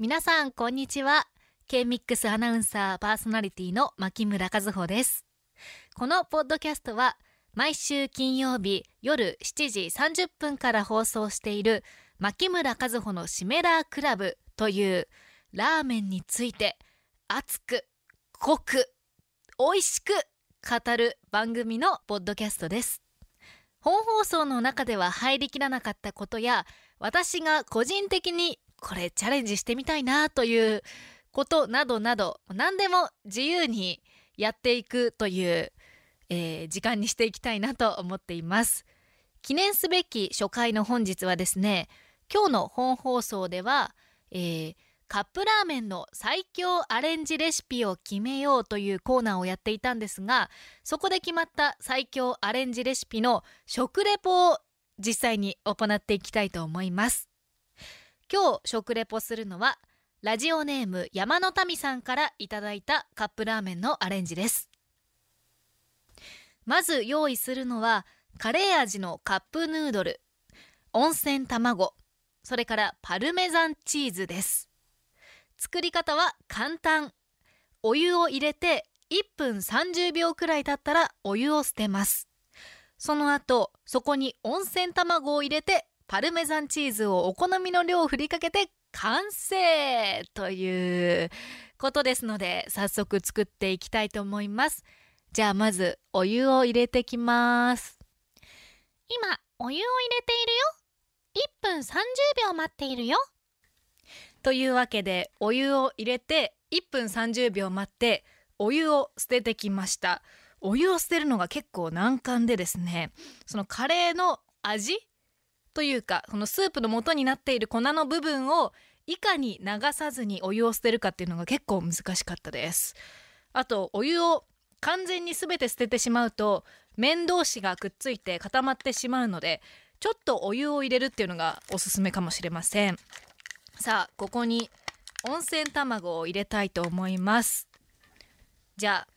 皆さんこんにちは。K-MIX アナウンサーパーソナリティの牧村和穂です。このポッドキャストは毎週金曜日夜7時30分から放送している牧村和穂のシメラークラブというラーメンについて熱く濃く美味しく語る番組のポッドキャストです。本放送の中では入りきらなかったことや私が個人的にこれチャレンジしてみたいなということなどなど何でも自由にやっていくという、えー、時間にしていきたいなと思っています。記念すべき初回の本日はですね今日の本放送では、えー、カップラーメンの最強アレンジレシピを決めようというコーナーをやっていたんですがそこで決まった最強アレンジレシピの食レポを実際に行っていきたいと思います。今日食レポするのはラジオネーム山の民さんからいただいたカップラーメンのアレンジです。まず用意するのはカレー味のカップヌードル温泉卵それからパルメザンチーズです。作り方は簡単。お湯を入れて1分30秒くらい経ったらお湯を捨てます。その後そこに温泉卵を入れてパルメザンチーズをお好みの量を振りかけて完成ということですので早速作っていきたいと思います。じゃあまずお湯を入れてきます。今お湯を入れているよ。1分30秒待っているよ。というわけでお湯を入れて1分30秒待ってお湯を捨ててきました。お湯を捨てるのが結構難関でですねそのカレーの味というかこのスープの元になっている粉の部分をいかに流さずにお湯を捨てるかっていうのが結構難しかったです。あとお湯を完全に全て捨ててしまうと麺同士がくっついて固まってしまうのでちょっとお湯を入れるっていうのがおすすめかもしれません。さあここに温泉卵を入れたいと思います。じゃあ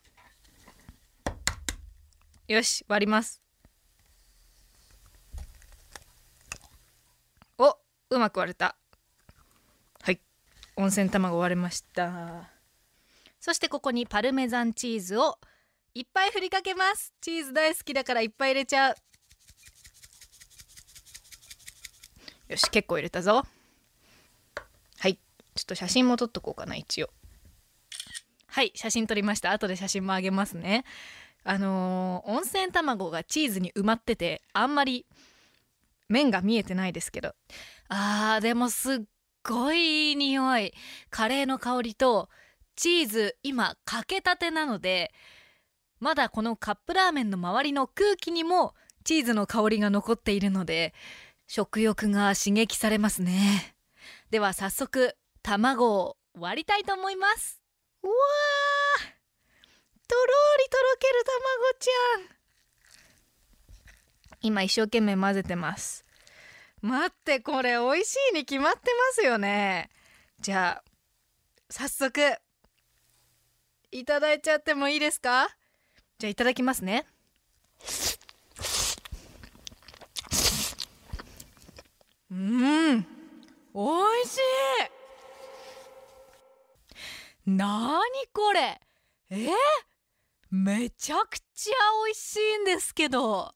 よし割りますおうまく割れた。はい。温泉卵割れました。そしてここにパルメザンチーズをいっぱい振りかけます。チーズ大好きだからいっぱい入れちゃう。よし結構入れたぞ。はい。ちょっと写真も撮っとこうかな一応。はい写真撮りました。後で写真もあげますね。あのー、温泉卵がチーズに埋まっててあんまり麺が見えてないですけど。あーでもすっごいいい匂い。カレーの香りとチーズ今かけたてなのでまだこのカップラーメンの周りの空気にもチーズの香りが残っているので食欲が刺激されますね。では早速卵を割りたいと思います。うわーとろりとろける卵ちゃん。今一生懸命混ぜてます。待ってこれ美味しいに決まってますよね。じゃあ早速いただいちゃってもいいですか？じゃあいただきますね。うん美味しい。なにこれ？え？めちゃくちゃ美味しいんですけど。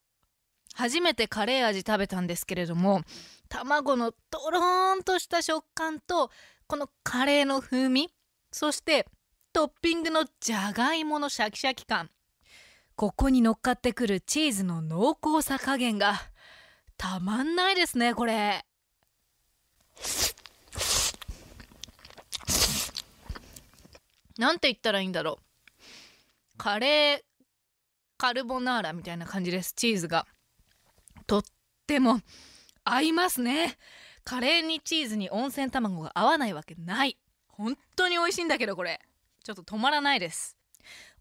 初めてカレー味食べたんですけれども卵のとろーんとした食感とこのカレーの風味そしてトッピングのじゃがいものシャキシャキ感ここに乗っかってくるチーズの濃厚さ加減がたまんないですねこれ。なんて言ったらいいんだろう。カレーカルボナーラみたいな感じですチーズが。とっても合いますね。カレーにチーズに温泉卵が合わないわけない。本当に美味しいんだけどこれ。ちょっと止まらないです。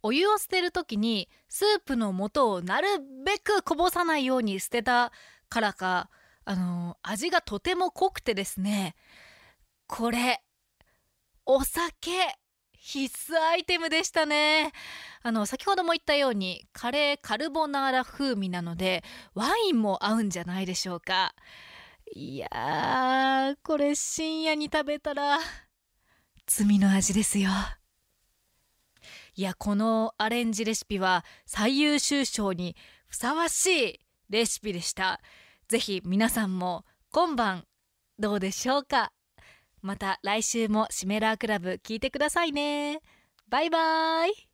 お湯を捨てる時にスープの素をなるべくこぼさないように捨てたからかあの味がとても濃くてですね。これお酒。必須アイテムでしたね。あの、先ほども言ったように、カレーカルボナーラ風味なので、ワインも合うんじゃないでしょうか。いやー、これ深夜に食べたら、罪の味ですよ。いや、このアレンジレシピは最優秀賞にふさわしいレシピでした。是非皆さんも今晩どうでしょうか？また来週もシメラークラブ聞いてくださいね。バイバイ。